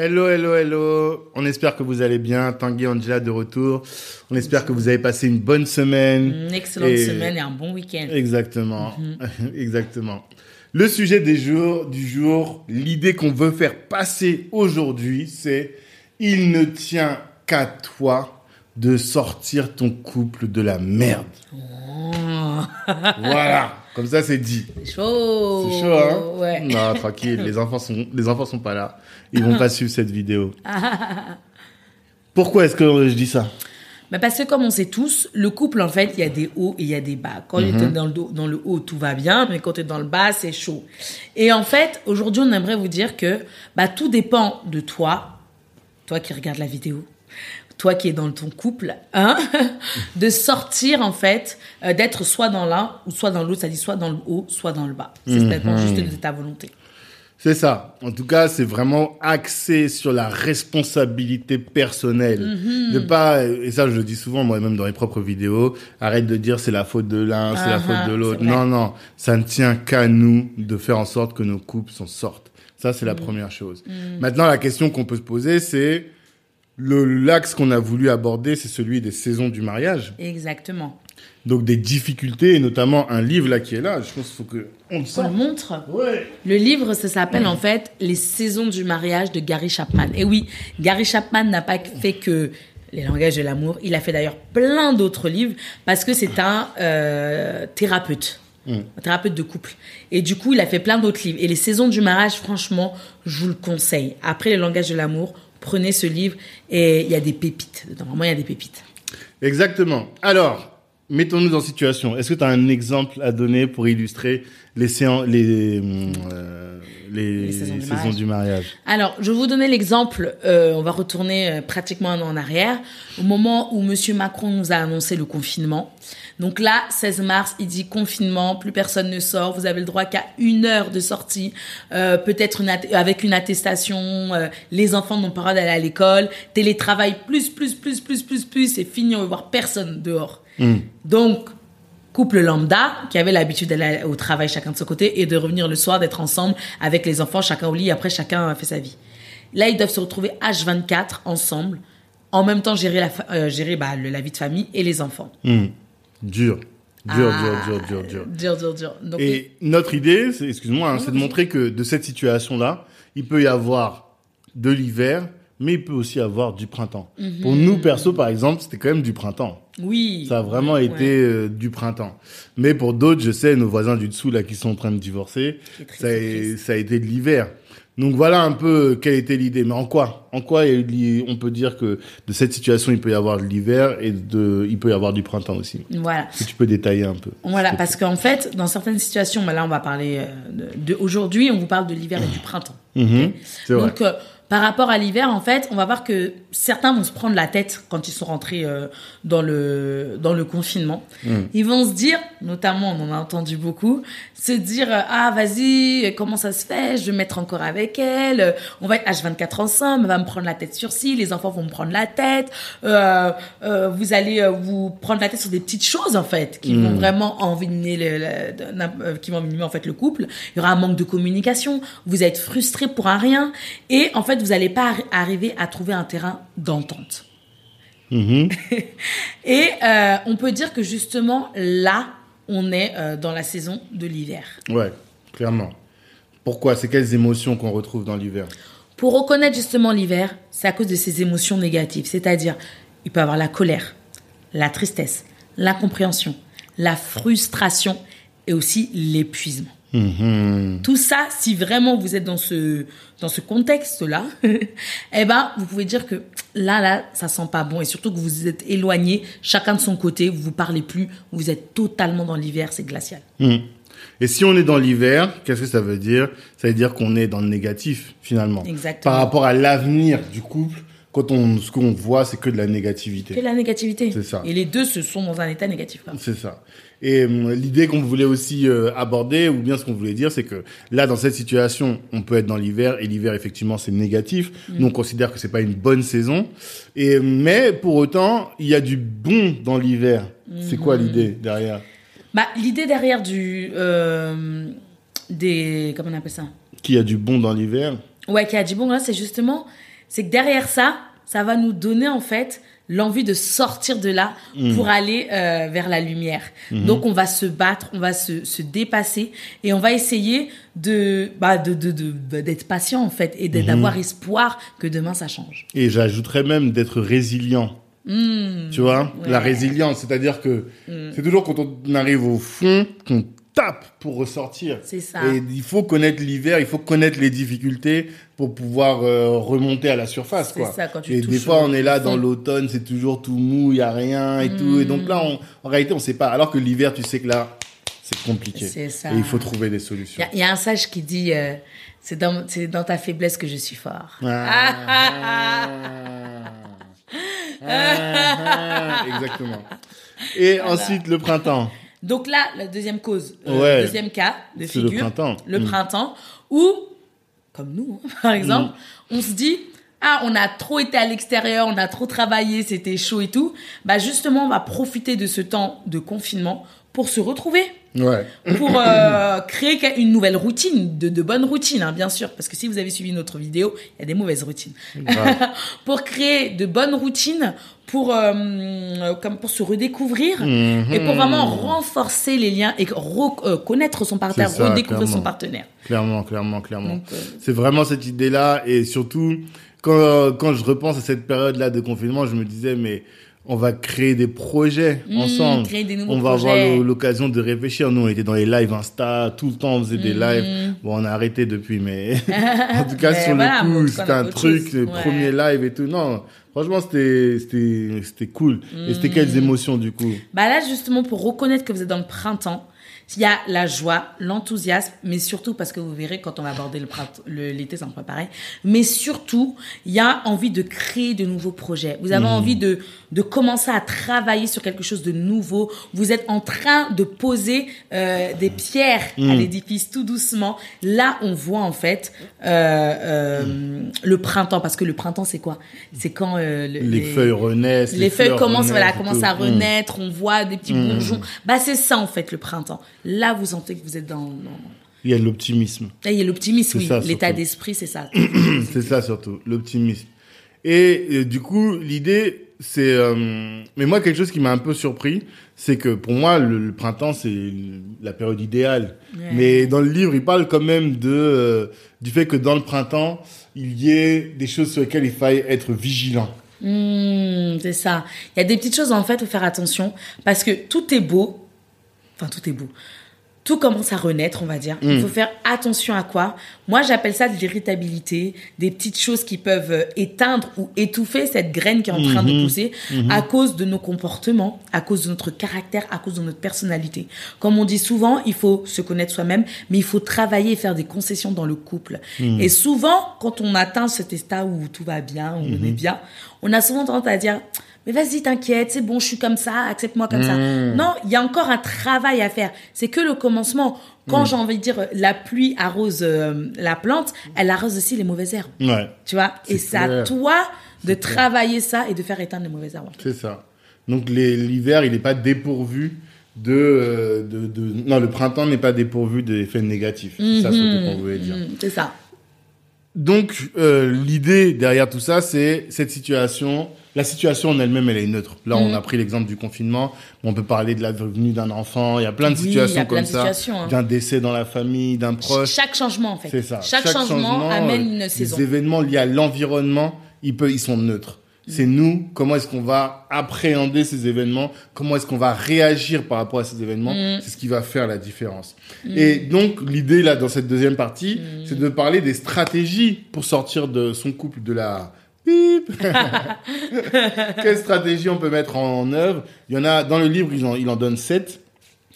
Hello, hello, hello. On espère que vous allez bien. Tanguy Angela de retour. On espère que vous avez passé une bonne semaine. Une excellente Et- semaine et un bon week-end. Exactement. Exactement. Le sujet des jours, du jour, l'idée qu'on veut faire passer aujourd'hui, c'est il ne tient qu'à toi de sortir ton couple de la merde. Oh, Voilà. Comme ça, c'est dit. c'est chaud. C'est chaud, hein Ouais. Non, tranquille. Les enfants sont, les enfants sont pas là. Ils vont pas suivre cette vidéo. Pourquoi est-ce que je dis ça? Mais parce que comme on sait tous, le couple, en fait, il y a des hauts et il y a des bas. Quand on est dans le, dos- dans le haut, tout va bien, mais quand tu es dans le bas, c'est chaud. Et en fait, aujourd'hui, on aimerait vous dire que bah, tout dépend de toi, toi qui regardes la vidéo, toi qui es dans ton couple, hein, de sortir, en fait, euh, d'être soit dans l'un ou soit dans l'autre, c'est-à-dire soit dans le haut, soit dans le bas. C'est dépend juste de ta volonté. C'est ça. En tout cas, c'est vraiment axé sur la responsabilité personnelle. De pas, et ça je le dis souvent moi-même dans les propres vidéos, arrête de dire c'est la faute de l'un, c'est la Ah, faute de ah, l'autre. c'est vrai. Non, non, ça ne tient qu'à nous de faire en sorte que nos couples s'en sortent. Ça, c'est la Mm. première chose. Maintenant, la question qu'on peut se poser, c'est le l'axe qu'on a voulu aborder, c'est celui des saisons du mariage. Exactement. Donc des difficultés, et notamment un livre là qui est là. Je pense qu'il faut que on le On le montre Ouais. Le livre, ça s'appelle en fait Les saisons du mariage de Gary Chapman. Et oui, Gary Chapman n'a pas fait que les langages de l'amour. Il a fait d'ailleurs plein d'autres livres parce que c'est un euh, thérapeute. Un thérapeute de couple. Et du coup, il a fait plein d'autres livres. Et les saisons du mariage, franchement, je vous le conseille. Après les langages de l'amour, prenez ce livre et il y a des pépites dedans. Vraiment, il y a des pépites. Exactement. Alors, mettons-nous en situation. Est-ce que tu as un exemple à donner pour illustrer les séances, les, euh, les, Les saisons du saisons mariage. du mariage Alors, je vais vous donner l'exemple. euh, on va retourner euh, pratiquement un an en arrière, au moment où Monsieur Macron nous a annoncé le confinement. Donc là, 16 mars, il dit confinement, plus personne ne sort. Vous avez le droit qu'à une heure de sortie, euh, peut-être avec une attestation. euh, les enfants n'ont pas le droit d'aller à l'école. Télétravail plus, plus, plus, plus, plus, plus. C'est fini, on va voir personne dehors. Donc, couple lambda qui avait l'habitude d'aller au travail chacun de son côté et de revenir le soir, d'être ensemble avec les enfants, chacun au lit, après chacun fait sa vie. Là, ils doivent se retrouver H24 ensemble, en même temps gérer la, euh, gérer bah, le- la vie de famille et les enfants. Hum. Dur. Dur, Ah, dur, dur, dur, dur. Dur, dur, dur. Donc, Et notre idée, c'est, excuse-moi, hein, c'est de montrer que de cette situation-là, il peut y avoir de l'hiver, mais il peut aussi avoir du printemps. Mhm. Pour nous, perso, par exemple, c'était quand même du printemps. Oui. Ça a vraiment Ouais. été euh, du printemps. Mais pour d'autres, je sais, nos voisins du dessous, là, qui sont en train de divorcer, triste, ça a, ça été de l'hiver. Donc voilà un peu quelle était l'idée. Mais en quoi? En quoi on peut dire que de cette situation, il peut y avoir de l'hiver et de, il peut y avoir du printemps aussi. Voilà. Si tu peux détailler un peu. Voilà, parce qu'en fait, dans certaines situations, bah là, on va parler euh, de, de- aujourd'hui, on vous parle de l'hiver et du printemps. Mhm, Ok c'est vrai. Donc, euh, par rapport à l'hiver, en fait, on va voir que certains vont se prendre la tête quand ils sont rentrés euh, dans le dans le confinement. Ils vont se dire, notamment, on en a entendu beaucoup, se dire euh, ah vas-y, comment ça se fait? Je vais me mettre encore avec elle. On va être H24 ensemble. Elle va me prendre la tête sur ci. Les enfants vont me prendre la tête. euh, euh, vous allez euh, vous prendre la tête sur des petites choses en fait qui vont vraiment envenimer le, euh, qui vont envenimer en fait le couple. Il y aura un manque de communication. Vous êtes frustré pour un rien et en fait vous n'allez pas arri- arriver à trouver un terrain d'entente. Mhm. Et euh, on peut dire que justement là on est euh, dans la saison de l'hiver. Ouais, clairement. Pourquoi? C'est quelles émotions qu'on retrouve dans l'hiver? Pour reconnaître justement l'hiver, c'est à cause de ces émotions négatives. C'est-à-dire, il peut y avoir la colère, la tristesse, l'incompréhension, la frustration et aussi l'épuisement. Mhm. Tout ça, si vraiment vous êtes dans ce, dans ce contexte-là, eh ben, vous pouvez dire que là, là, ça sent pas bon. Et surtout que vous êtes éloignés, chacun de son côté, vous vous parlez plus, vous êtes totalement dans l'hiver, c'est glacial. Mhm. Et si on est dans l'hiver, qu'est-ce que ça veut dire? Ça veut dire qu'on est dans le négatif finalement. Exactement. Par rapport à l'avenir du couple, quand on ce qu'on voit, c'est que de la négativité. Que la négativité. C'est ça. Et les deux se sont dans un état négatif. C'est ça. Et euh, l'idée qu'on voulait aussi euh, aborder, ou bien ce qu'on voulait dire, c'est que là, dans cette situation, on peut être dans l'hiver, et l'hiver, effectivement, c'est négatif. Nous, on considère que c'est pas une bonne saison. Et mais pour autant, il y a du bon dans l'hiver. C'est quoi l'idée derrière? Bah, l'idée derrière du euh, des comment on appelle ça? Qu'il y a du bon dans l'hiver? Ouais, qui a dit bon là, c'est justement c'est que derrière ça, ça va nous donner en fait l'envie de sortir de là pour aller euh, vers la lumière. Donc on va se battre, on va se, se dépasser et on va essayer de bah de de de- de- d'être patient en fait et de- d'avoir espoir que demain ça change. Et j'ajouterais même d'être résilient. tu vois ouais. La résilience, c'est-à-dire que c'est toujours quand on arrive au fond qu'on tape pour ressortir. C'est ça. Et il faut connaître l'hiver, il faut connaître les difficultés pour pouvoir euh, remonter à la surface. C'est ça, quand tu et des fois, on est là dans l'automne, c'est toujours tout mou, il y a rien et tout. Et donc là, on- en réalité, on sait pas. Alors que l'hiver, tu sais que là, c'est compliqué. C'est ça. Et il faut trouver des solutions. Il y a- il y, a un sage qui dit euh, c'est dans ta faiblesse que je suis fort. Ah. Ah, exactement. Et ensuite, le printemps. Donc là, la deuxième cause, euh, Ouais. deuxième cas de le figure, printemps. le Mm. printemps, où, comme nous, hein, par exemple, on se dit, ah, on a trop été à l'extérieur, on a trop travaillé, c'était chaud et tout. Bah justement, on va profiter de ce temps de confinement pour se retrouver, Ouais. pour euh, créer une nouvelle routine, de, de bonnes routines, hein, bien sûr, parce que si vous avez suivi notre vidéo, il y a des mauvaises routines. Pour créer de bonnes routines, pour euh, comme pour se redécouvrir Mhm. et pour vraiment renforcer les liens et re- euh, son partenaire, ça, redécouvrir son clairement. partenaire. Clairement, clairement, clairement. Euh, C'est vraiment cette idée-là. Et surtout, quand, quand je repense à cette période-là de confinement, je me disais, mais on va créer des projets Mmh, ensemble. créer des nouveaux on va projets. avoir l'occasion de réfléchir. Nous, on était dans les lives Insta, tout le temps, on faisait des Mmh. lives. Bon, on a arrêté depuis, mais en tout cas, Mais sur voilà, le coup, c'était un truc, le Ouais. premier live et tout. Non, franchement, c'était, c'était, c'était cool. Et c'était quelles Mmh. émotions, du coup? Bah là, justement, pour reconnaître que vous êtes dans le printemps, il y a la joie, l'enthousiasme, mais surtout parce que vous verrez quand on va aborder le l'été, c'est un peu pareil. Mais surtout, il y a envie de créer de nouveaux projets. Vous avez envie de de commencer à travailler sur quelque chose de nouveau. Vous êtes en train de poser euh, des pierres à l'édifice tout doucement. Là, on voit en fait euh, euh, le printemps, parce que le printemps, c'est quoi? C'est quand euh, le- Les, feuilles renaissent. les, feuilles commencent, voilà, commencent à Mmh. renaître, on voit des petits bourgeons. Bah, c'est ça, en fait, le printemps. Là, vous sentez que vous êtes dans, dans... Il y a l'optimisme. Il y a l'optimisme, oui. L'état d'esprit, c'est ça. C'est ça surtout, l'optimisme. Et euh, du coup, l'idée, c'est... euh, mais moi, quelque chose qui m'a un peu surpris, c'est que pour moi, le, le printemps, c'est la période idéale. Mais dans le livre, il parle quand même de euh, du fait que dans le printemps, il y ait des choses sur lesquelles il faille être vigilant. Hmm, c'est ça. Il y a des petites choses, en fait, faut faire attention. Parce que tout est beau. Enfin, tout est beau. Tout commence à renaître, on va dire. Mm. Il faut faire attention à quoi? Moi, j'appelle ça de l'irritabilité, des petites choses qui peuvent euh, éteindre ou étouffer cette graine qui est en train Mm-hmm. de pousser à cause de nos comportements, à cause de notre caractère, à cause de notre personnalité. Comme on dit souvent, il faut se connaître soi-même, mais il faut travailler et faire des concessions dans le couple. Mm. Et souvent, quand on atteint cet état où tout va bien, où Mm-hmm. on est bien, on a souvent tendance à dire mais vas-y, t'inquiète, c'est bon, je suis comme ça, accepte-moi comme ça. Mm. Non, il y a encore un travail à faire. C'est que le commencement. Quand j'ai envie de dire la pluie arrose euh, la plante, elle arrose aussi les mauvaises herbes. Ouais, Tu vois? C'est Et c'est à toi de travailler ça et de faire éteindre les mauvaises herbes. c'est ça. Donc l'hiver, il n'est pas dépourvu de, euh, de, de... Non, le printemps n'est pas dépourvu d'effets négatifs. C'est ça surtout qu'on voulait dire. Mhm, c'est ça. Donc, euh, l'idée derrière tout ça, c'est cette situation. La situation en elle-même, elle est neutre. Là, Mm. on a pris l'exemple du confinement. On peut parler de la venue d'un enfant. Il y a plein de Oui, situations comme de ça. situations, hein. D'un décès dans la famille, d'un proche. Chaque changement, en fait. C'est ça. Chaque, changement, euh, amène une saison. Les événements liés à l'environnement, ils, peuvent, ils sont neutres. C'est Mm. nous, comment est-ce qu'on va appréhender ces événements, comment est-ce qu'on va réagir par rapport à ces événements, Mm. c'est ce qui va faire la différence. Et donc, l'idée là, dans cette deuxième partie, Mm. c'est de parler des stratégies pour sortir de son couple de la... Bip Quelles stratégies on peut mettre en œuvre? Il y en a, dans le livre, il en, il en donne sept.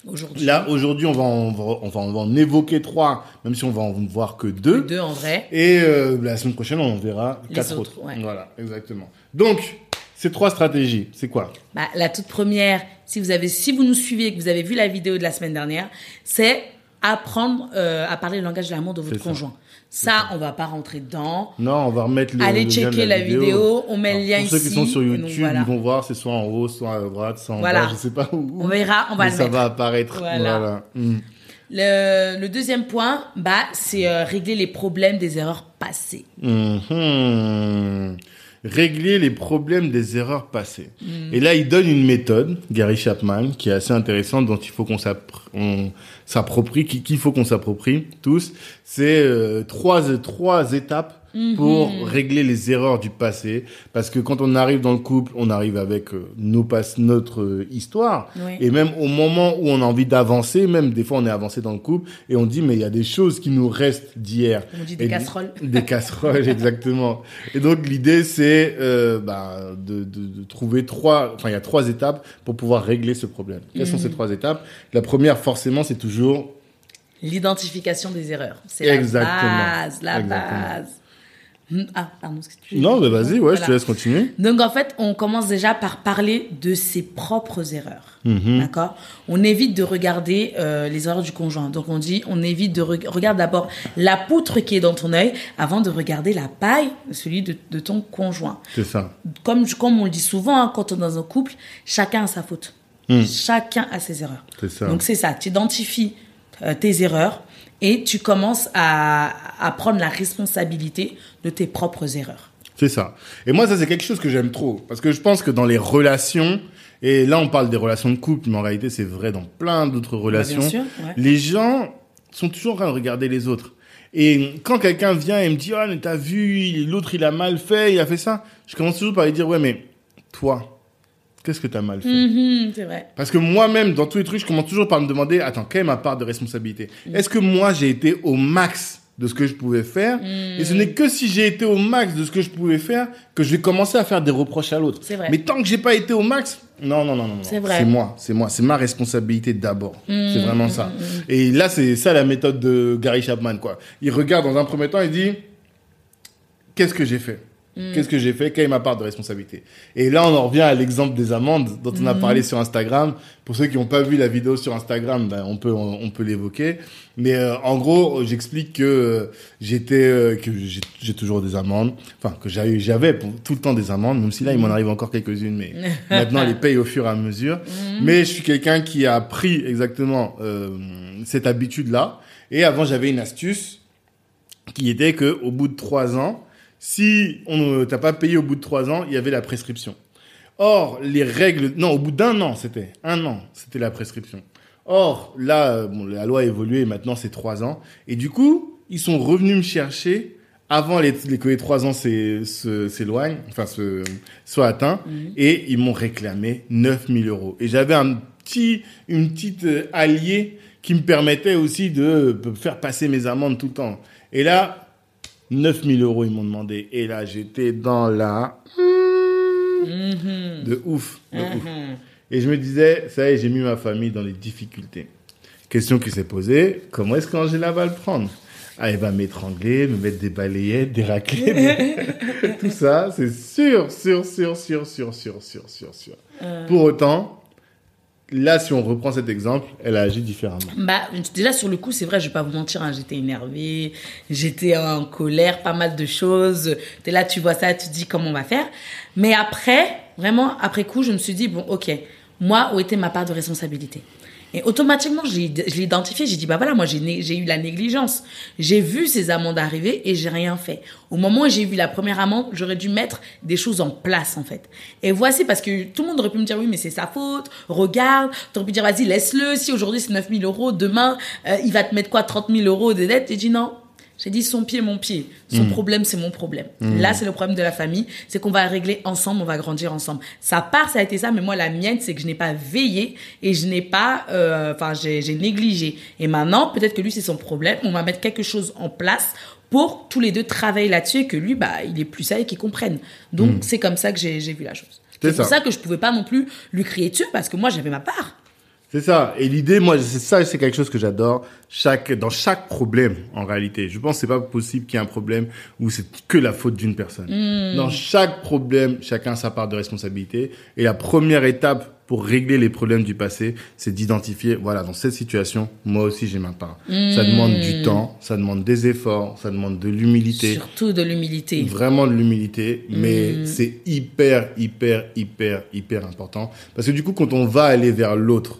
Aujourd'hui. Là, aujourd'hui, on va, en, on, va, on va en évoquer trois, même si on va en voir que deux. Deux en vrai. Et euh, la semaine prochaine, on en verra Les quatre autres, autres. ouais. Voilà, exactement. Donc, ces trois stratégies, c'est quoi? Bah, la toute première, si vous avez, si vous nous suivez et que vous avez vu la vidéo de la semaine dernière, c'est apprendre euh, à parler le langage de l'amour de votre conjoint. Ça, on va pas rentrer dedans. Non, on va remettre le. Allez le lien de checker la vidéo, on met le lien Pour ceux qui ici, sont sur YouTube, voilà. ils vont voir, c'est soit en haut, soit à droite, soit en Voilà. bas, je sais pas où. On verra, on va mais le ça mettre. va apparaître. Voilà. Voilà. Mm. Le, le deuxième point, bah, c'est euh, régler les problèmes des erreurs passées. Mhm. Régler les problèmes des erreurs passées. Mm. Et là, il donne une méthode, Gary Chapman, qui est assez intéressante, dont il faut qu'on s'appr- on s'approprie, qui- qu'il faut qu'on s'approprie tous. C'est euh, trois, trois étapes Mm-hmm. pour régler les erreurs du passé. Parce que quand on arrive dans le couple, on arrive avec euh, nos pass- notre euh, histoire. Oui. Et même au moment où on a envie d'avancer, même des fois on est avancé dans le couple, et on dit, mais il y a des choses qui nous restent d'hier. On dit des Et- casseroles. Des casseroles, exactement. Et donc l'idée c'est euh, bah, de, de, de trouver trois, enfin il y a trois étapes pour pouvoir régler ce problème. Quelles sont ces Mhm. trois étapes? La première forcément c'est toujours L'identification des erreurs. C'est la base, la Exactement. base. Hmm, Ah, pardon, ce que tu non mais vas-y ouais je te Voilà. laisse continuer. Donc en fait, on commence déjà par parler de ses propres erreurs. Mhm. D'accord? On évite de regarder euh, les erreurs du conjoint. Donc on dit, on évite de regarder regarde d'abord la poutre qui est dans ton œil avant de regarder la paille, celui de, de ton conjoint. C'est ça. Comme, comme on le dit souvent, hein, quand on est dans un couple, chacun a sa faute. Mm. Chacun a ses erreurs. C'est ça. Donc c'est ça, tu identifies euh, tes erreurs et tu commences à, à prendre la responsabilité de tes propres erreurs. C'est ça. Et moi, ça, c'est quelque chose que j'aime trop. Parce que je pense que dans les relations, et là, on parle des relations de couple, mais en réalité, c'est vrai dans plein d'autres relations. Bah, bien sûr, ouais. Les gens sont toujours en train de regarder les autres. Et quand quelqu'un vient et me dit, ah, mais t'as vu, l'autre, il a mal fait, il a fait ça. Je commence toujours par lui dire, ouais, mais toi, qu'est-ce que t'as mal fait? Mhm, c'est vrai. Parce que moi-même, dans tous les trucs, je commence toujours par me demander, attends, quelle est ma part de responsabilité Mm. Est-ce que moi, j'ai été au max de ce que je pouvais faire Mm. Et ce n'est que si j'ai été au max de ce que je pouvais faire que je vais commencer à faire des reproches à l'autre. C'est vrai. Mais tant que j'ai pas été au max, non, non, non, non. non. C'est vrai. C'est moi, c'est moi, c'est ma responsabilité d'abord. C'est vraiment ça. Et là, c'est ça la méthode de Gary Chapman, quoi. Il regarde dans un premier temps, il dit, qu'est-ce que j'ai fait? Mm. Qu'est-ce que j'ai fait? Quelle est ma part de responsabilité? Et là, on en revient à l'exemple des amendes dont on a Mm. parlé sur Instagram. Pour ceux qui n'ont pas vu la vidéo sur Instagram, ben, on peut on, on peut l'évoquer. Mais euh, en gros, j'explique que euh, j'étais euh, que j'ai toujours des amendes, enfin que j'avais tout le temps des amendes, même si là il m'en arrive encore quelques-unes, mais maintenant les paye au fur et à mesure. Mais je suis quelqu'un qui a pris exactement euh, cette habitude là. Et avant, j'avais une astuce qui était que au bout de trois ans, si on ne t'a pas payé au bout de trois ans, il y avait la prescription. Or, les règles, non, au bout d'un an, c'était un an, c'était la prescription. Or, là, euh, bon, la loi a évolué, et maintenant c'est trois ans. Et du coup, ils sont revenus me chercher avant les, les- que les trois ans s'éloignent, enfin, se, soient atteints, et ils m'ont réclamé 9000 euros. Et j'avais un petit, une petite euh, alliée qui me permettait aussi de faire passer mes amendes tout le temps. Et là, 9000 euros, ils m'ont demandé. Et là, j'étais dans la... Mhm. De ouf, de ouf. Mhm. Et je me disais, ça y est, j'ai mis ma famille dans les difficultés. Question qui s'est posée, comment est-ce qu'Angela va le prendre? Ah, elle va m'étrangler, me mettre des balayettes, des raclés, des- tout ça, c'est sûr, sûr, sûr, sûr, sûr, sûr, sûr, sûr, sûr. Euh. Pour autant, là, si on reprend cet exemple, elle a agi différemment. Bah, déjà sur le coup, c'est vrai, je vais pas vous mentir, hein, j'étais énervée, j'étais en colère, pas mal de choses. T'es là, tu vois ça, tu dis comment on va faire. Mais après, vraiment, après coup, je me suis dit, bon, ok, moi, où était ma part de responsabilité? Et automatiquement, je l'ai identifié, j'ai dit, bah voilà, moi, j'ai eu la négligence. J'ai vu ces amendes arriver et j'ai rien fait. Au moment où j'ai vu la première amende, j'aurais dû mettre des choses en place, en fait. Et voici, parce que tout le monde aurait pu me dire, oui, mais c'est sa faute, regarde, t'aurais pu dire, vas-y, laisse-le, si aujourd'hui c'est 9 000 euros, demain, euh, il va te mettre quoi, 30 000 euros de dette J'ai dit non. J'ai dit son pied, mon pied. Son problème, c'est mon problème. Là, c'est le problème de la famille. C'est qu'on va régler ensemble, on va grandir ensemble. Sa part, ça a été ça, mais moi, la mienne, c'est que je n'ai pas veillé et je n'ai pas, euh, enfin, j'ai j'ai négligé. Et maintenant, peut-être que lui, c'est son problème. On va mettre quelque chose en place pour tous les deux travailler là-dessus et que lui, bah, il est plus ça et qu'il comprenne. Donc, c'est comme ça que j'ai j'ai vu la chose. C'est C'est pour ça. ça que je pouvais pas non plus lui crier dessus parce que moi, j'avais ma part. C'est ça. Et l'idée, moi, c'est ça, c'est quelque chose que j'adore. Chaque, dans chaque problème, en réalité, je pense que c'est pas possible qu'il y ait un problème où c'est que la faute d'une personne. Hmm. Dans chaque problème, chacun a sa part de responsabilité. Et la première étape pour régler les problèmes du passé, c'est d'identifier, voilà, dans cette situation, moi aussi j'ai ma part. Ça demande du temps, ça demande des efforts, ça demande de l'humilité. Surtout de l'humilité. Vraiment de l'humilité, mais c'est hyper, hyper, hyper, hyper important. Parce que du coup, quand on va aller vers l'autre,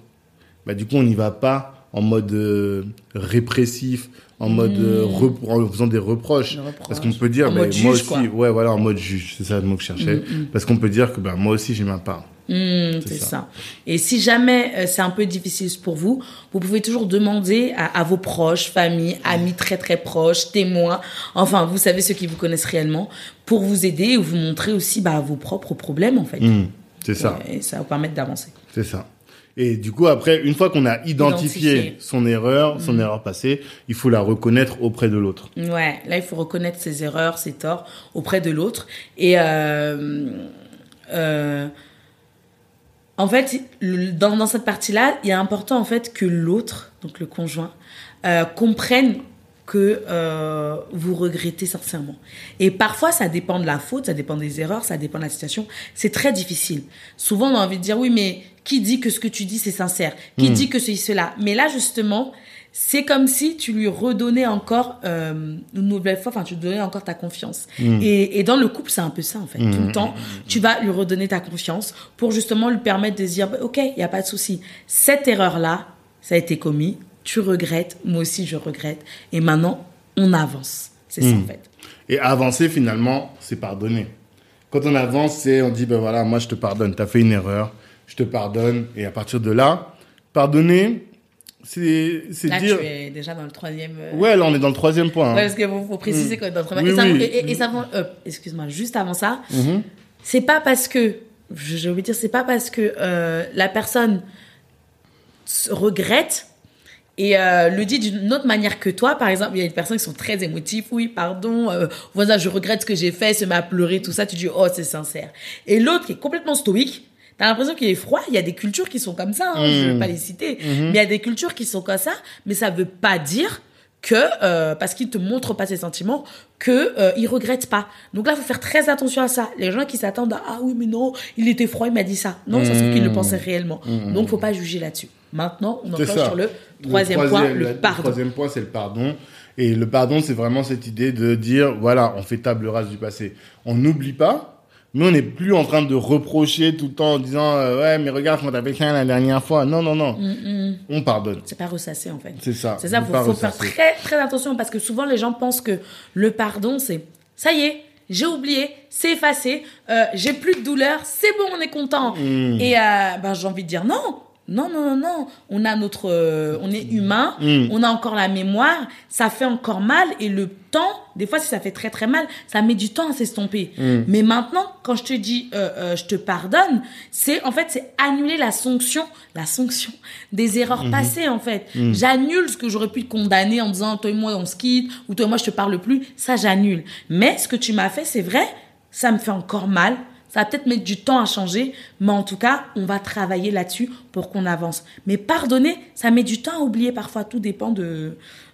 bah, du coup, on n'y va pas en mode euh, répressif, en mode euh, repro- en faisant des reproches. Parce qu'on peut dire, En bah, mode moi aussi, quoi. ouais, voilà, en mode juge, c'est ça le mot que je cherchais. Parce qu'on peut dire que bah, moi aussi j'ai ma part. C'est ça. ça. Et si jamais euh, c'est un peu difficile pour vous, vous pouvez toujours demander à, à vos proches, famille, amis très très proches, témoins, enfin vous savez ceux qui vous connaissent réellement, pour vous aider ou vous montrer aussi bah, vos propres problèmes en fait. C'est ça. Et ça va vous permettre d'avancer. C'est ça. Et du coup, après, une fois qu'on a identifié, Identifié. son erreur, son erreur passée, il faut la reconnaître auprès de l'autre. Ouais, là il faut reconnaître ses erreurs, ses torts auprès de l'autre. Et euh, euh, en fait, dans, dans cette partie-là, il est important en fait que l'autre, donc le conjoint, euh, comprenne que euh, vous regrettez sincèrement. Et parfois, ça dépend de la faute, ça dépend des erreurs, ça dépend de la situation. C'est très difficile. Souvent, on a envie de dire oui, mais qui dit que ce que tu dis c'est sincère Qui dit que ceci cela Mais là, justement, c'est comme si tu lui redonnais encore euh, une nouvelle fois, enfin, tu lui donnais encore ta confiance. Et, et dans le couple, c'est un peu ça, en fait. Tout le temps, tu vas lui redonner ta confiance pour justement lui permettre de se dire, bah, OK, il n'y a pas de souci. Cette erreur-là, ça a été commis, tu regrettes, moi aussi je regrette. Et maintenant, on avance. C'est ça, en fait. Et avancer, finalement, c'est pardonner. Quand on avance, c'est on dit, ben voilà, moi je te pardonne, tu as fait une erreur, je te pardonne. Et à partir de là, pardonner, c'est c'est Là, dire... tu es déjà dans le troisième. euh, Ouais, là on est dans le troisième point. hein. Ouais, parce qu'il faut, faut préciser que dans le troisième. Oui, et, ça, oui. et- et ça va- euh, excuse-moi, juste avant ça, Mhm. c'est pas parce que, je- de dire, c'est pas parce que euh, la personne se regrette et euh, le dit d'une autre manière que toi. Par exemple, il y a des personnes qui sont très émotives. Oui, pardon, euh, voilà, je regrette ce que j'ai fait, se met à pleurer, tout ça. Tu dis, oh, c'est sincère. Et l'autre qui est complètement stoïque, T'as l'impression qu'il est froid. Il y a des cultures qui sont comme ça. Hein, Je Mm. vais pas les citer, mais il y a des cultures qui sont comme ça. Mais ça veut pas dire que euh, parce qu'il te montre pas ses sentiments que euh, il regrette pas. Donc là, faut faire très attention à ça. Les gens qui s'attendent à ah oui mais non, il était froid, il m'a dit ça. Non, ça se trouve qu'il le pensait réellement. Donc faut pas juger là-dessus. Maintenant, on Mm. Enclenche sur le troisième, point, le la- pardon. troisième point, c'est le pardon. Et le pardon, c'est vraiment cette idée de dire, voilà, on fait table rase du passé. On n'oublie pas, mais on n'est plus en train de reprocher tout le temps en disant, euh, ouais, mais regarde quand t'as fait ça la dernière fois. Non, non, non. On pardonne. C'est pas ressasser en fait. C'est ça. C'est ça, faut, faut faire très très attention parce que souvent les gens pensent que le pardon c'est ça y est, j'ai oublié, c'est effacé, euh, j'ai plus de douleur, c'est bon, on est content. Mm. Et euh, ben j'ai envie de dire non. Non, non, non, non. On a notre, euh, on est humain, Mm. on a encore la mémoire, ça fait encore mal et le temps, des fois si ça fait très très mal, ça met du temps à s'estomper. Mm. Mais maintenant, quand je te dis, euh, euh, je te pardonne, c'est en fait c'est annuler la sanction, la sanction des erreurs passées en fait. J'annule ce que j'aurais pu te condamner en disant toi et moi on se quitte ou toi et moi je te parle plus, ça j'annule. Mais ce que tu m'as fait, c'est vrai, ça me fait encore mal. Ça va peut-être mettre du temps à changer, mais en tout cas, on va travailler là-dessus pour qu'on avance. Mais pardonner, ça met du temps à oublier parfois. Tout dépend de,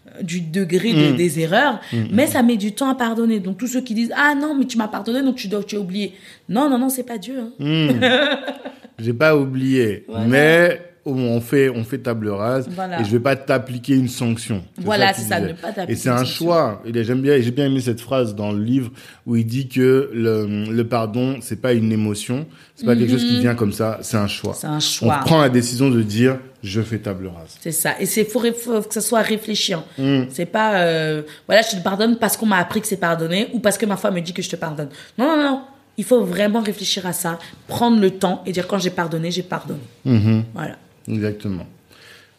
euh, du degré de- des erreurs, mais ça met du temps à pardonner. Donc tous ceux qui disent ah non mais tu m'as pardonné donc tu dois tu as oublié. Non non non c'est pas Dieu. hein. J'ai pas oublié, Voilà. mais on fait, on fait table rase Voilà. et je vais pas t'appliquer une sanction. Voilà, c'est ça, ne pas t'appliquer Et c'est un choix. Et j'aime bien, j'ai bien aimé cette phrase dans le livre où il dit que le, le pardon, c'est pas une émotion, c'est pas quelque chose qui vient comme ça, c'est un choix. Mhm. C'est un On choix. prend la décision de dire, je fais table rase. C'est ça. Et c'est faut, que ça soit réfléchir. Mm. C'est pas euh, voilà je te pardonne parce qu'on m'a appris que c'est pardonné ou parce que ma femme me dit que je te pardonne. Non non non. Il faut vraiment réfléchir à ça, prendre le temps et dire quand j'ai pardonné j'ai pardonné. Mhm. Voilà. Exactement.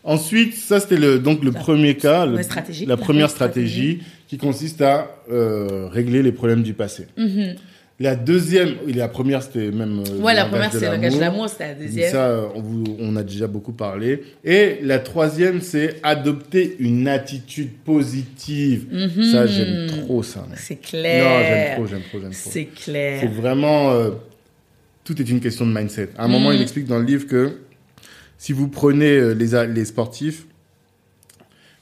Ensuite, ça c'était le donc le premier cas, le- stratégie. la La première stratégie qui consiste à euh, régler les problèmes du passé. Mhm. La deuxième, et la première c'était même. euh, Ouais, la première c'est le langage de l'amour. c'était la deuxième. Ça, euh, on, vous- on a déjà beaucoup parlé. Et la troisième, c'est adopter une attitude positive. Ça, j'aime trop ça. mec. Mhm. C'est Non, clair. j'aime trop, j'aime trop, j'aime trop. C'est C'est clair. vraiment. euh, tout est une question de mindset. À un moment, Mhm. il explique dans le livre que si vous prenez euh, les, les sportifs,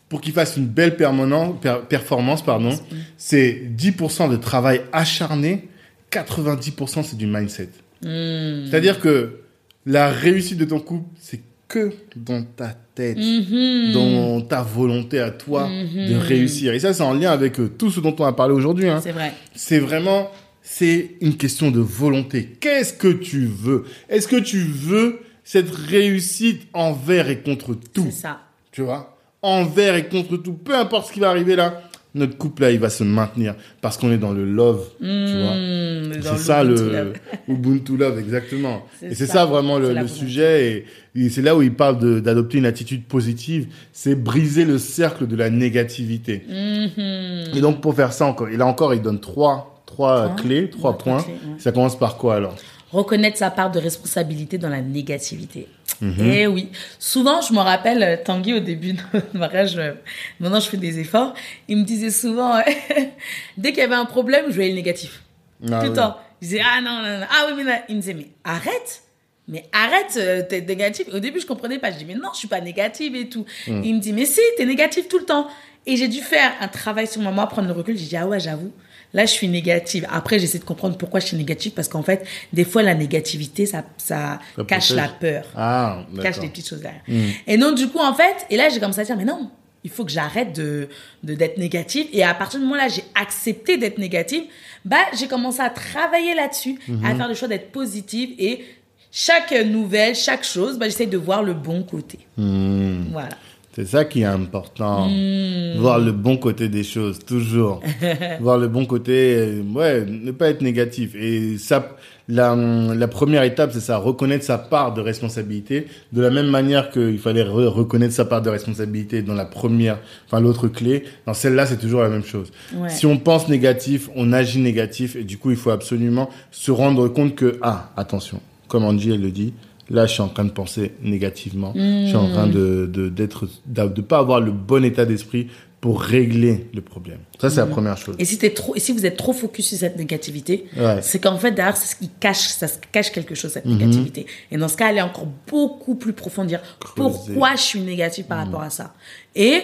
pour qu'ils fassent une belle per- performance, pardon, c'est 10% de travail acharné, 90% c'est du mindset. Hmm. C'est-à-dire que la réussite de ton couple, c'est que dans ta tête, Mhm. dans ta volonté à toi de réussir. Et ça, c'est en lien avec euh, tout ce dont on a parlé aujourd'hui. hein. C'est vrai. C'est vraiment, c'est une question de volonté. Qu'est-ce que tu veux? Est-ce que tu veux cette réussite envers et contre tout C'est ça. Tu vois? Envers et contre tout. Peu importe ce qui va arriver là, notre couple là, il va se maintenir parce qu'on est dans le love. Tu vois? Hmm, dans c'est ça Ubuntu le Love. Ubuntu Love, exactement. Et c'est ça. vraiment le, sujet. Et, et c'est là où il parle d'adopter une attitude positive. C'est briser le cercle de la négativité. Mhm. Et donc, pour faire ça encore, et là encore, il donne trois, trois Trois. clés, trois points. clés, ouais. Ça commence par quoi alors? Reconnaître sa part de responsabilité dans la négativité. Mhm. Et oui. Souvent, je me rappelle, euh, Tanguy, au début de notre mariage, euh, maintenant je fais des efforts, il me disait souvent, dès qu'il y avait un problème, je voyais le négatif. Ah Tout le oui. temps. Il disait, ah non, non, non. Ah oui, mais là, il me disait, mais arrête. Mais arrête, euh, t'es négatif. Au début, je comprenais pas. Je dis, mais non, je suis pas négative et tout. Mm. Il me dit, mais si, t'es négative tout le temps. Et j'ai dû faire un travail sur moi, prendre le recul. J'ai dit, ah ouais, j'avoue. Là, je suis négative. Après, j'essaie de comprendre pourquoi je suis négative. Parce qu'en fait, des fois, la négativité, ça, ça, Ça cache protège. la peur. Ah, cache des petites choses derrière. Et donc, du coup, en fait, et là, j'ai commencé à dire, mais non, il faut que j'arrête de, de, d'être négative. Et à partir du moment là, j'ai accepté d'être négative, bah, j'ai commencé à travailler là-dessus, à faire le choix d'être positive. Et chaque nouvelle, chaque chose, bah, j'essaie de voir le bon côté. Hmm. Voilà. C'est ça qui est important. Hmm. Voir le bon côté des choses, toujours. Voir le bon côté, ouais, ne pas être négatif. Et ça, la, la première étape, c'est ça, reconnaître sa part de responsabilité. De la même manière qu'il fallait re- reconnaître sa part de responsabilité dans la première, enfin l'autre clé, dans celle-là, c'est toujours la même chose. Ouais. Si on pense négatif, on agit négatif. Et du coup, il faut absolument se rendre compte que, ah, attention, comme Angie, elle le dit, Là, je suis en train de penser négativement. Je suis en train de de d'être de pas avoir le bon état d'esprit pour régler le problème. Ça, c'est la première chose. Et si, t'es trop, et si vous êtes trop focus sur cette négativité, Ouais. c'est qu'en fait, derrière, c'est ce qui cache, ça cache quelque chose, cette Mhm. négativité. Et dans ce cas, aller encore beaucoup plus profond, dire Creuser. pourquoi je suis négative par rapport à ça? Et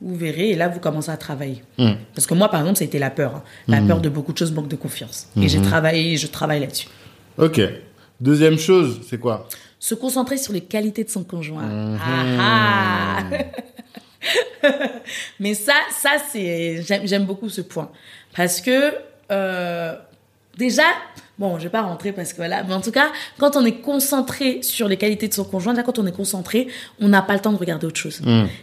vous verrez, et là, vous commencez à travailler. Parce que moi, par exemple, ça a été la peur. hein. La peur de beaucoup de choses, manque de confiance. Et j'ai travaillé, je travaille là-dessus. Ok. Deuxième chose, c'est quoi? Se concentrer sur les qualités de son conjoint. Mhm. Ah, ah. Mais ça, ça c'est j'aime beaucoup ce point parce que euh, déjà, bon, je vais pas rentrer parce que voilà, mais en tout cas, quand on est concentré sur les qualités de son conjoint, déjà quand on est concentré, on n'a pas le temps de regarder autre chose.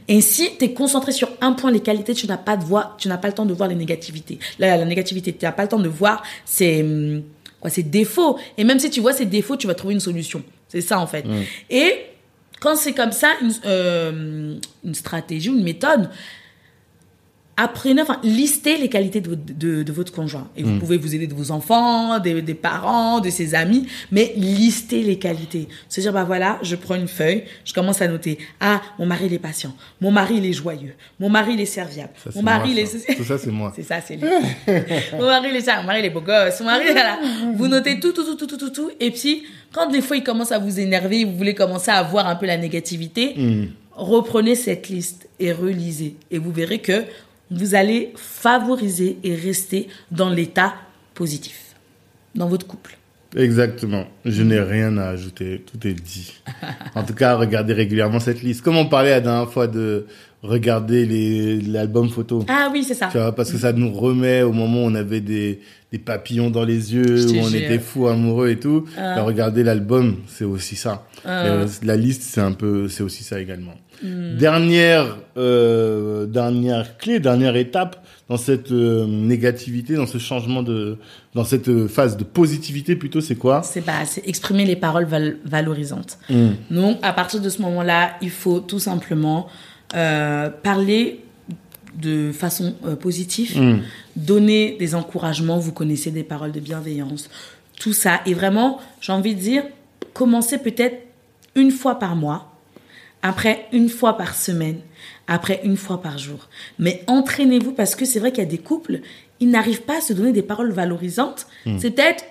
Et si tu es concentré sur un point, les qualités, tu n'as pas de voir, tu n'as pas le temps de voir les négativités. La, la négativité, tu n'as pas le temps de voir ses hum, ses défauts. Et même si tu vois ses défauts, tu vas trouver une solution. C'est ça en fait. Et quand c'est comme ça, une, euh, une stratégie, une méthode, apprenez, enfin, listez les qualités de, votre- de, de votre conjoint. Et vous pouvez vous aider de vos enfants, des, des parents, de ses amis, mais listez les qualités. Se dire, bah voilà, je prends une feuille, je commence à noter. Ah, mon mari, il est patient. Mon mari, il est joyeux. Mon mari, il est serviable. Ça, mon mari, moi, il ça. est... Tout ça, c'est moi. C'est ça, c'est lui. mon mari, il est ça. Mon mari, il est beau gosse. Mon mari, voilà. Vous notez tout, tout, tout, tout, tout, tout, tout. Et puis, quand des fois, il commence à vous énerver, vous voulez commencer à voir un peu la négativité, Hmm. reprenez cette liste et relisez. Et vous verrez que vous allez favoriser et rester dans l'état positif dans votre couple. Exactement. Je n'ai rien à ajouter. Tout est dit. En tout cas, regardez régulièrement cette liste. Comme on parlait la dernière fois de regarder les- l'album photo. Ah oui, c'est ça. Tu vois, parce que ça nous remet au moment où on avait des, des papillons dans les yeux, où on jure. était fou amoureux et tout. Ah. Regardez l'album, c'est aussi ça. Ah. Euh, la liste, c'est un peu, c'est aussi ça également. Hmm. Dernière, euh, dernière clé, dernière étape dans cette euh, négativité, dans ce changement de, dans cette euh, phase de positivité plutôt, c'est quoi? C'est bah, c'est exprimer les paroles val- valorisantes. Hmm. Donc, à partir de ce moment-là, il faut tout simplement euh, parler de façon euh, positive, Mm. donner des encouragements, vous connaissez des paroles de bienveillance, tout ça. Et vraiment, j'ai envie de dire, commencez peut-être une fois par mois, après une fois par semaine, après une fois par jour. Mais entraînez-vous parce que c'est vrai qu'il y a des couples, ils n'arrivent pas à se donner des paroles valorisantes. C'est peut-être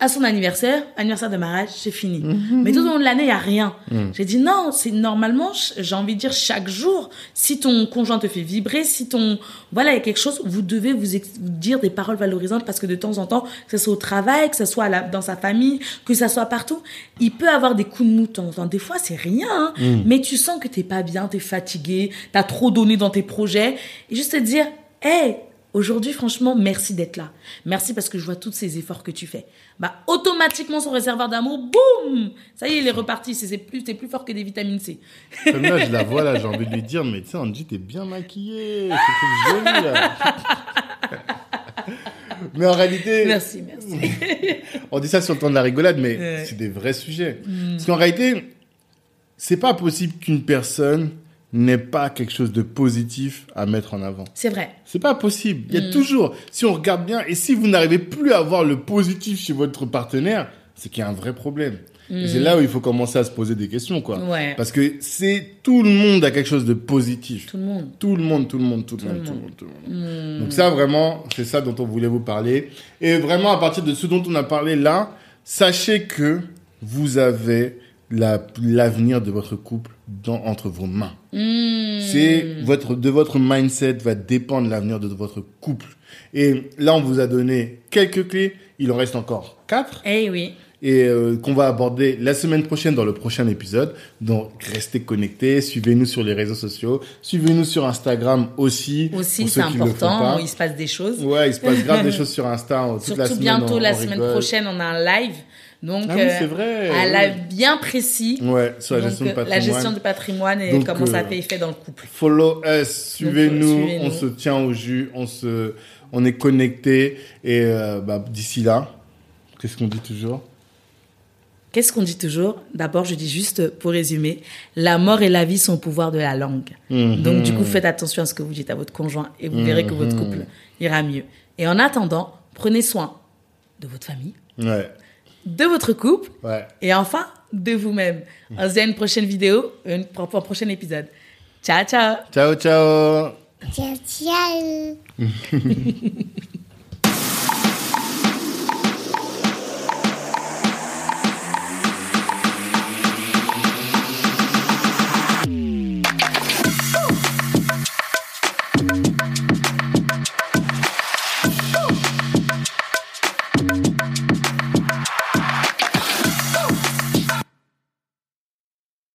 à son anniversaire, anniversaire de mariage, c'est fini. Mais tout au long de l'année, il y a rien. J'ai dit non, c'est normalement, j'ai envie de dire chaque jour, si ton conjoint te fait vibrer, si ton, voilà, il y a quelque chose, vous devez vous, dire des paroles valorisantes parce que de temps en temps, que ce soit au travail, que ce soit à la- dans sa famille, que ça soit partout, il peut avoir des coups de mou de temps en temps. Des fois, c'est rien, hein. mais tu sens que t'es pas bien, t'es fatigué, t'as trop donné dans tes projets, et juste te dire, hey, Aujourd'hui, franchement, merci d'être là. Merci parce que je vois tous ces efforts que tu fais. Bah, automatiquement, son réservoir d'amour, boum Ça y est, il est reparti. C'est plus, c'est plus fort que des vitamines C. Comme là, je la vois là, j'ai envie de lui dire, mais tu sais, Angie, t'es bien maquillée. C'est joli là. mais en réalité, Merci, merci. on dit ça sur le temps de la rigolade, mais Ouais. c'est des vrais sujets. Parce qu'en réalité, c'est pas possible qu'une personne n'ait pas quelque chose de positif à mettre en avant. C'est vrai. C'est pas possible. Il y a toujours, si on regarde bien, et si vous n'arrivez plus à voir le positif chez votre partenaire, c'est qu'il y a un vrai problème. Et c'est là où il faut commencer à se poser des questions, quoi. Ouais. Parce que c'est tout le monde a quelque chose de positif. Tout le monde. Tout le monde, tout le monde, tout le monde, tout le monde, tout le monde. Donc ça, vraiment, c'est ça dont on voulait vous parler. Et vraiment, à partir de ce dont on a parlé là, sachez que vous avez la- l'avenir de votre couple dans, entre vos mains. Mmh. C'est votre, de votre mindset va dépendre l'avenir de votre couple. Et là, on vous a donné quelques clés. Il en reste encore quatre Eh oui. et euh, qu'on va aborder la semaine prochaine dans le prochain épisode. Donc, restez connectés, suivez-nous sur les réseaux sociaux, suivez-nous sur Instagram aussi. Aussi, c'est important. Il se passe des choses. Ouais, il se passe grave des choses sur Insta toute Surtout la semaine. bientôt, on- la on semaine prochaine, on a un live. Donc, Ah oui, euh, vrai, ouais. live bien précis. Ouais, sur la Donc, gestion de euh, patrimoine. la gestion du patrimoine et Donc, comment ça euh, fait effet dans le couple. Follow us, suivez-nous, on se tient au jus, on se, on est connectés et euh, bah, d'ici là, qu'est-ce qu'on dit toujours? Qu'est-ce qu'on dit toujours? D'abord, je dis juste pour résumer, la mort et la vie sont au pouvoir de la langue. Mhm. Donc, du coup, faites attention à ce que vous dites à votre conjoint et vous verrez que votre Mhm. couple ira mieux. Et en attendant, prenez soin de votre famille, Ouais, de votre couple ouais. et enfin de vous-même. On se dit à une prochaine vidéo, une, pour un prochain épisode. Ciao, ciao Ciao, ciao Ciao, ciao.